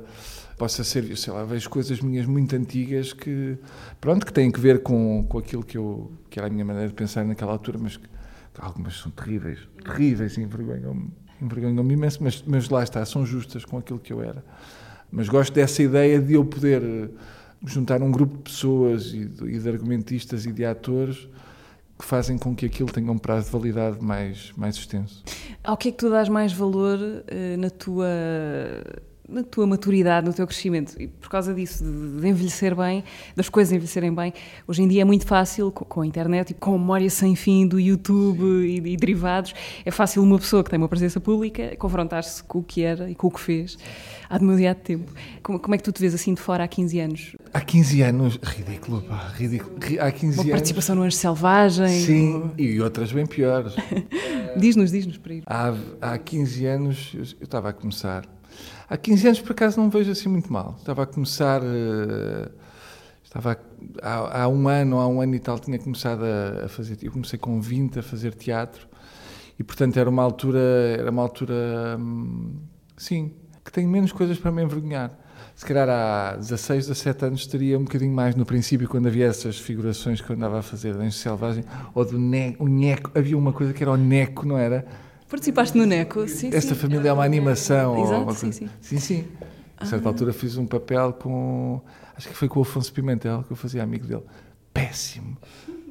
possa ser sei lá vejo coisas minhas muito antigas que pronto que têm que ver com com aquilo que eu que era a minha maneira de pensar naquela altura mas que algumas são terríveis terríveis envergonham-me envergonham-me imenso, mas, mas lá está, são justas com aquilo que eu era. Mas gosto dessa ideia de eu poder eh, juntar um grupo de pessoas e de, e de argumentistas e de atores que fazem com que aquilo tenha um prazo de validade mais, mais extenso. Ao que é que tu dás mais valor uh, na tua na tua maturidade, no teu crescimento. E por causa disso, de, de, envelhecer bem, das coisas envelhecerem bem, hoje em dia é muito fácil, com, com a internet e com a memória sem fim do YouTube e, e, derivados, é fácil uma pessoa que tem uma presença pública confrontar-se com o que era e com o que fez há demasiado tempo. Como, como, é que tu te vês assim de fora há 15 anos? Há 15 anos, ridículo, pá, ridículo. Há 15 uma anos. participação no Anjo Selvagem. Sim, ou... e outras bem piores. diz-nos, diz-nos para ir. Há, há 15 anos eu, eu estava a começar Há 15 anos, por acaso, não vejo assim muito mal. Estava a começar. Uh, estava a, há, há, um ano, há um ano e tal, tinha começado a, a, fazer. Eu comecei com 20 a fazer teatro e, portanto, era uma altura. Era uma altura. Hum, sim, que tenho menos coisas para me envergonhar. Se calhar há 16, 17 anos estaria um bocadinho mais no princípio, quando havia essas figurações que eu andava a fazer de Anjo Selvagem, ou do o Neco. Havia uma coisa que era o Neco, não era? Participaste no NECO, sim. Esta sim. família é uma animação. Exato, uma sim, sim. Sim, sim. A certa ah. altura fiz um papel com. Acho que foi com o Afonso Pimentel, que eu fazia amigo dele. Péssimo.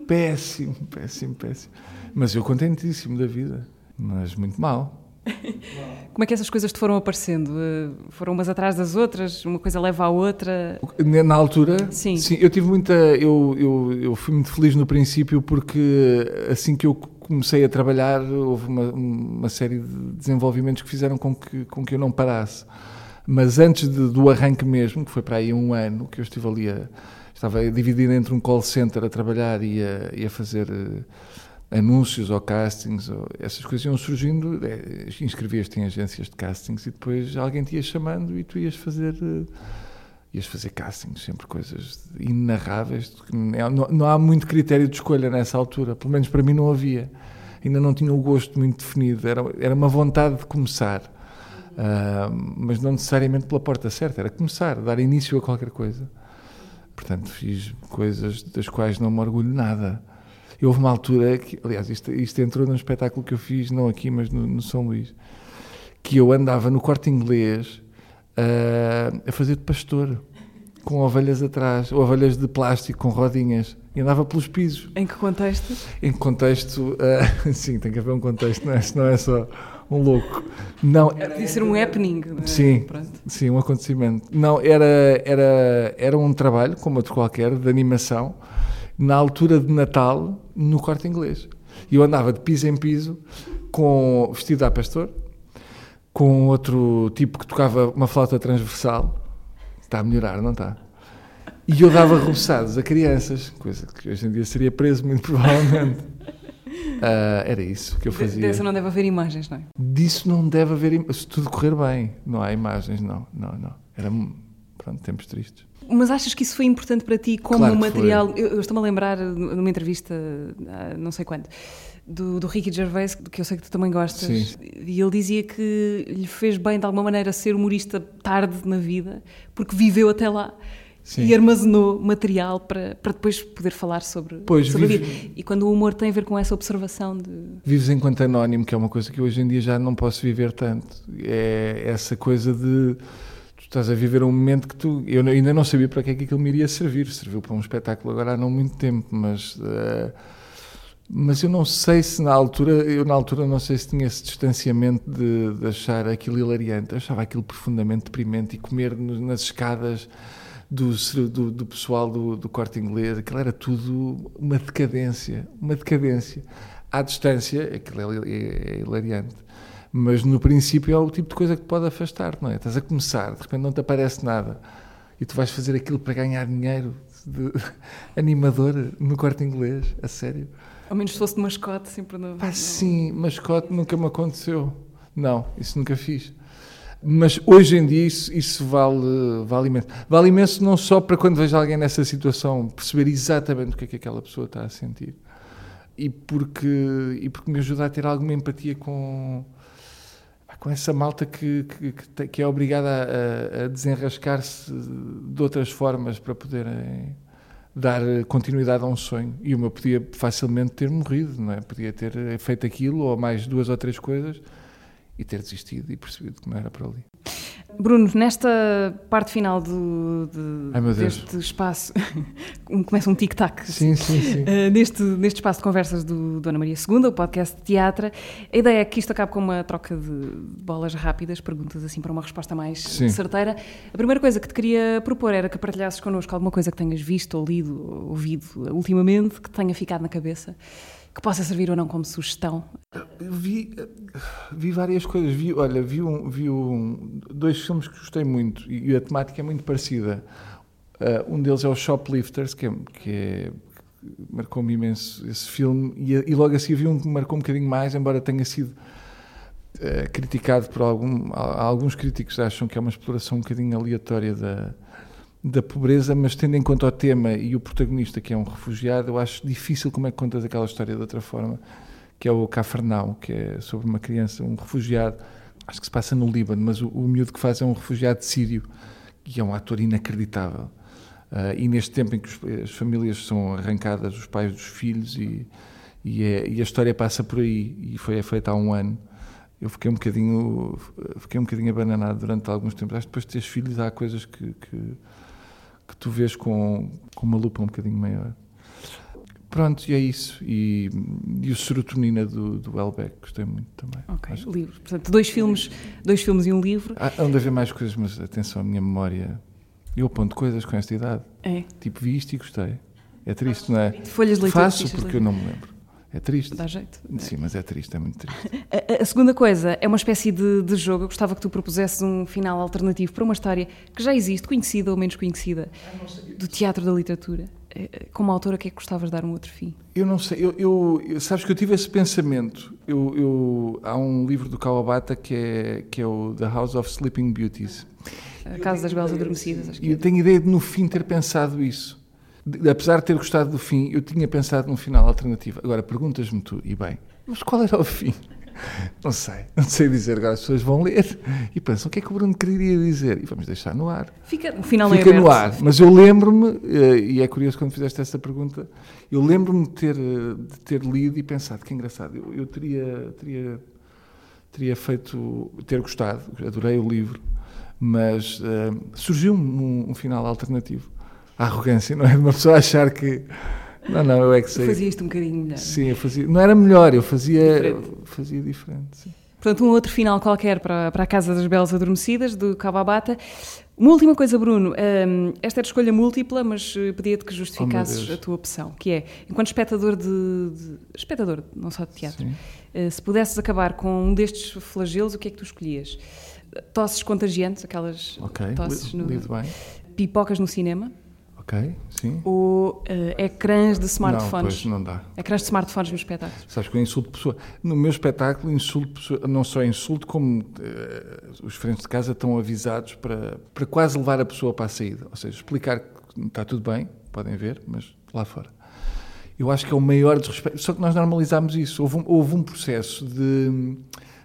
péssimo, péssimo, péssimo. Mas eu contentíssimo da vida, mas muito mal. Como é que essas coisas te foram aparecendo? Eh, foram umas atrás das outras? Uma coisa leva à outra? Na altura? Sim. Sim, eu tive muita. Eu, eu, eu fui muito feliz no princípio porque assim que eu comecei a trabalhar, houve uma, uma série de desenvolvimentos que fizeram com que, com que eu não parasse. Mas antes de, do arranque mesmo, que foi para aí um ano, que eu estive ali a. Estava dividido entre um call center a trabalhar e a, e a fazer uh, anúncios ou castings, ou, essas coisas iam surgindo. É, Inscrevias-te em agências de castings e depois alguém te ia chamando e tu ias fazer. Uh, ias fazer castings, sempre coisas inarráveis. Não, não, há muito critério de escolha nessa altura, pelo menos para mim não havia. Ainda não tinha o gosto muito definido, era, era uma vontade de começar, uh, mas não necessariamente pela porta certa, era começar, dar início a qualquer coisa. Portanto, fiz coisas das quais não me orgulho nada. E houve uma altura que, aliás, isto, isto entrou num espetáculo que eu fiz, não aqui, mas no, no São Luís, que eu andava no corte inglês uh, a fazer de pastor, com ovelhas atrás, ovelhas de plástico com rodinhas, e andava pelos pisos. Em que contexto? Em contexto, uh, sim, tem que haver um contexto, não é, não é só um louco. Não, era, Podia ser um happening. É? Sim, sim, um acontecimento. Não, era, era, era um trabalho, como outro qualquer, de animação, na altura de Natal, no corte inglês. E eu andava de piso em piso, com vestido a pastor, com outro tipo que tocava uma flauta transversal. Está a melhorar, não está? E eu dava reboçados a crianças, coisa que hoje em dia seria preso, muito provavelmente. Uh, era isso que eu fazia. Disso não deve haver imagens, não é? Disso não deve haver imagens. Se tudo correr bem, não há imagens, não, não, não. Era, pronto, tempos tristes. Mas achas que isso foi importante para ti como claro material? Eu, eu estou-me a lembrar numa entrevista, não sei quando, do, do Ricky Gervais, que eu sei que tu também gostas, Sim. e ele dizia que lhe fez bem de alguma maneira ser humorista tarde na vida, porque viveu até lá. Sim. E armazenou material para, para depois poder falar sobre, pois, sobre vive... a vida. E quando o humor tem a ver com essa observação de. Vives enquanto anónimo, que é uma coisa que hoje em dia já não posso viver tanto. É essa coisa de. Tu estás a viver um momento que tu. Eu ainda não sabia para que é que aquilo me iria servir. Serviu para um espetáculo agora há não muito tempo, mas. Uh, mas eu não sei se na altura, eu na altura não sei se tinha esse distanciamento de, de achar aquilo hilariante. Achava aquilo profundamente deprimente e comer nas escadas do, do, do pessoal do, do corte inglês, aquilo era tudo uma decadência, uma decadência. À distância, aquilo é, é, é hilariante. Mas no princípio é o tipo de coisa que te pode afastar, não é? Estás a começar, de repente não te aparece nada e tu vais fazer aquilo para ganhar dinheiro de animador no corte inglês, a sério. Ao menos se fosse de mascote, sempre não. Ah, sim, mascote nunca me aconteceu. Não, isso nunca fiz. Mas hoje em dia isso, isso vale, vale imenso. Vale imenso não só para quando vejo alguém nessa situação perceber exatamente o que é que aquela pessoa está a sentir e porque, e porque me ajuda a ter alguma empatia com, com essa malta que, que, que é obrigada a, a desenrascar-se de outras formas para poderem dar continuidade a um sonho. E o meu podia facilmente ter morrido, não é? Podia ter feito aquilo ou mais duas ou três coisas e ter desistido e percebido que não era para ali. Bruno, nesta parte final do, de, Ai, deste espaço, começa um tic-tac. Sim, sim, sim. Uh, espaço de conversas do Dona Maria II, o podcast de teatro, a ideia é que isto acabe com uma troca de bolas rápidas, perguntas assim para uma resposta mais certeira. A primeira coisa que te queria propor era que partilhasses connosco alguma coisa que tenhas visto ou lido ou ouvido ultimamente que tenha ficado na cabeça que possa servir ou não como sugestão? Vi, vi várias coisas. Vi, olha, vi, um, vi um, dois filmes que gostei muito e a temática é muito parecida. Uh, um deles é o Shoplifters, que, é, que é, marcou-me imenso esse filme, e, e, logo assim vi um que marcou um bocadinho mais, embora tenha sido uh, criticado por algum, alguns críticos acham que é uma exploração um bocadinho aleatória da, da pobreza, mas tendo em conta o tema e o protagonista que é um refugiado, eu acho difícil como é que contas aquela história de outra forma, que é o Cafarnau, que é sobre uma criança, um refugiado, acho que se passa no Líbano, mas o, o miúdo que faz é um refugiado sírio, que é um ator inacreditável. Uh, e neste tempo em que os, as famílias são arrancadas, os pais dos filhos, e, e, é, e, a história passa por aí, e foi feita há um ano. Eu fiquei um bocadinho, fiquei um bocadinho abananado durante alguns tempos. Acho que depois de teres filhos há coisas que, que que tu vês com, com uma lupa um bocadinho maior. Pronto, e é isso. E, e o Serotonina do, do Elbeck, gostei muito também. Ok, Acho- livros. Portanto, dois filmes, dois filmes e um livro. Há, há de haver mais coisas, mas atenção, a minha memória. Eu aponto coisas com esta idade. É. Tipo, vi isto e gostei. É triste, não é? Folhas de leitura. Faço porque eu não me lembro. É triste. Dá jeito. Sim, mas é triste, é muito triste. A, a- segunda coisa é uma espécie de, de jogo. Eu gostava que tu propusesses um final alternativo para uma história que já existe, conhecida ou menos conhecida, do teatro da literatura. Eh, eh, Como autora, o que é que gostavas de dar um outro fim? Eu não sei, eu, eu- sabes que eu tive esse pensamento. Eu, eu- há um livro do Kawabata que é, que é o The House of Sleeping Beauties. A Casa das Belas Adormecidas, E eu tenho ideia de no fim ter pensado isso. De- apesar de ter gostado do fim, eu tinha pensado num final alternativo. Agora perguntas-me tu, e bem, mas qual era o fim? Não sei, não sei dizer. Agora as pessoas vão ler e pensam o que é que o Bruno queria dizer e vamos deixar no ar. Fica, o final é Fica aberto. no ar. Mas eu lembro-me, eh, e é curioso quando fizeste essa pergunta, eu lembro-me de ter, eh, de ter lido e pensado que engraçado, eu, eu teria, teria, teria feito, ter gostado, adorei o livro, mas eh, surgiu-me um, um final alternativo. A arrogância, não é? De uma pessoa achar que. Não, não, eu é que sei. Fazia isto um bocadinho melhor. Sim, eu fazia. Não era melhor, eu fazia Diferente. fazia diferente. sim. Portanto, um outro final qualquer para, para a Casa das Belas Adormecidas, do Kawabata. Uma última coisa, Bruno. hum, esta era escolha múltipla, mas eh, pedia-te que justificasses Deus. a tua opção, que é, enquanto espectador de... de- espectador, não só de teatro, eh, se pudesses acabar com um destes flagelos, o que é que tu escolhias? Tosses contagiantes, aquelas Ok, tosses no, lido bem. pipocas no cinema, Ok, sim. ou eh, ecrãs de Não, smartphones? pois não dá. Ecrãs de smartphones nos espetáculos. Sabes que eu insulto pessoa. No meu espetáculo, insulto pessoa, não só insulto, como eh, os frentes de casa estão avisados para, para quase levar a pessoa para a saída. Ou seja, explicar que está tudo bem, podem ver, mas lá fora. Eu acho que é o maior desrespeito. Só que nós normalizámos isso. Houve um, houve um processo de,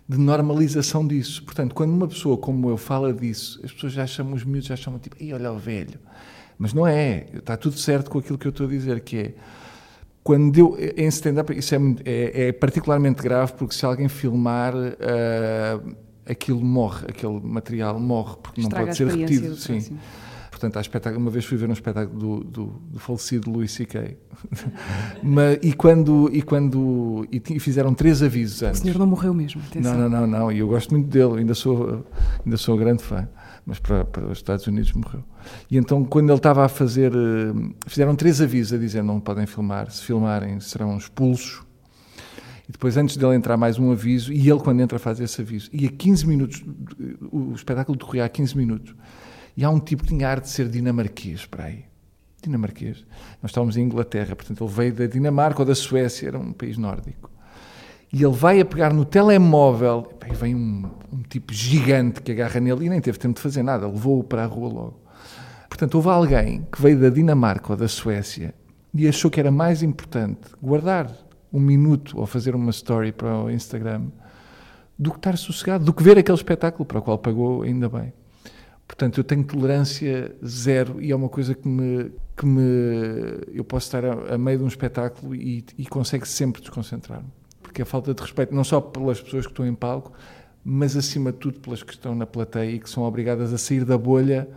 de normalização disso. Portanto, quando uma pessoa como eu fala disso, as pessoas já chamam, os miúdos já chamam tipo, ei, olha o velho. Mas não é. Está tudo certo com aquilo que eu estou a dizer, que é quando eu, em stand-up, isso é, é- é particularmente grave porque se alguém filmar, ah, aquilo morre, aquele material morre, porque não Estraga pode a ser repetido. do Sim. próximo. Portanto, há espetáculo, uma vez fui ver um espetáculo do, do, do falecido Louis C.K. Mas, e quando, e quando e fizeram três avisos O antes. senhor não morreu mesmo, atenção. Não, não, não, não. E eu gosto muito dele, ainda sou, ainda sou um grande fã. Mas para, para os Estados Unidos morreu. E então, quando ele estava a fazer. eh, Fizeram três avisos a dizer não podem filmar, se filmarem serão expulsos. E depois, antes dele entrar, mais um aviso. E ele, quando entra, faz esse aviso. E a 15 minutos, o espetáculo decorria a 15 minutos. E há um tipo que tinha ar de ser dinamarquês para aí. Dinamarquês. Nós estávamos em Inglaterra, portanto, ele veio da Dinamarca ou da Suécia, era um país nórdico. E ele vai a pegar no telemóvel, e vem um, um tipo gigante que agarra nele e nem teve tempo de fazer nada, levou-o para a rua logo. Portanto, houve alguém que veio da Dinamarca ou da Suécia e achou que era mais importante guardar um minuto ou fazer uma story para o Instagram do que estar sossegado, do que ver aquele espetáculo para o qual pagou, ainda bem. Portanto, eu tenho tolerância zero e é uma coisa que me. Que me eu posso estar a, a meio de um espetáculo e, e consegue sempre desconcentrar-me. Porque a falta de respeito, não só pelas pessoas que estão em palco, mas acima de tudo pelas que estão na plateia e que são obrigadas a sair da bolha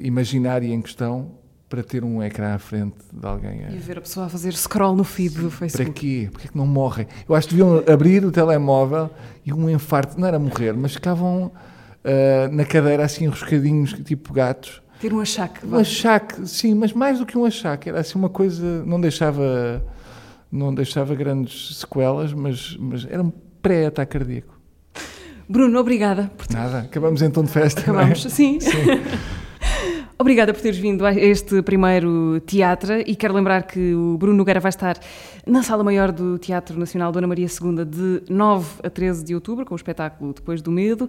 imaginária em questão para ter um ecrã à frente de alguém. E ver a pessoa a fazer scroll no feed do Para Facebook. quê? Porquê é que não morrem? Eu acho que deviam abrir o telemóvel e um infarto, não era morrer, mas ficavam ah, na cadeira assim enroscadinhos, tipo gatos. Ter um achaque. Um achaque, sim, mas mais do que um achaque, era assim uma coisa, não deixava, não deixava grandes sequelas, mas, mas era um pré-ataque cardíaco. Bruno, obrigada por Nada, acabamos então de festa. é? Acabamos, sim. Obrigada por teres vindo a este primeiro teatro e quero lembrar que o Bruno Nogueira vai estar na Sala Maior do Teatro Nacional Dona Maria II de 9 a 13 de outubro com o espetáculo Depois do Medo.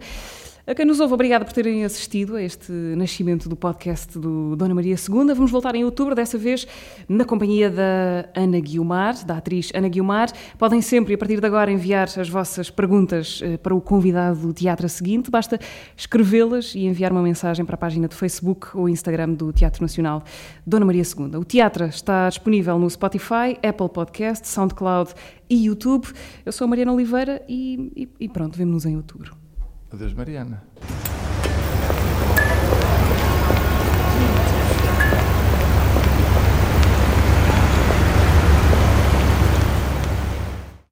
A quem nos ouve, obrigada por terem assistido a este nascimento do podcast do Dona Maria II. Vamos voltar em outubro, dessa vez na companhia da Ana Guiomar, da atriz Ana Guiomar. Podem sempre, a partir de agora, enviar as vossas perguntas eh, para o convidado do teatro seguinte. Basta escrevê-las e enviar uma mensagem para a página do Facebook ou Instagram do Teatro Nacional Dona Maria II. O teatro está disponível no Spotify, Apple Podcast, SoundCloud e YouTube. Eu sou a Mariana Oliveira e, e- e pronto, vemo-nos em outubro. Adeus, Mariana.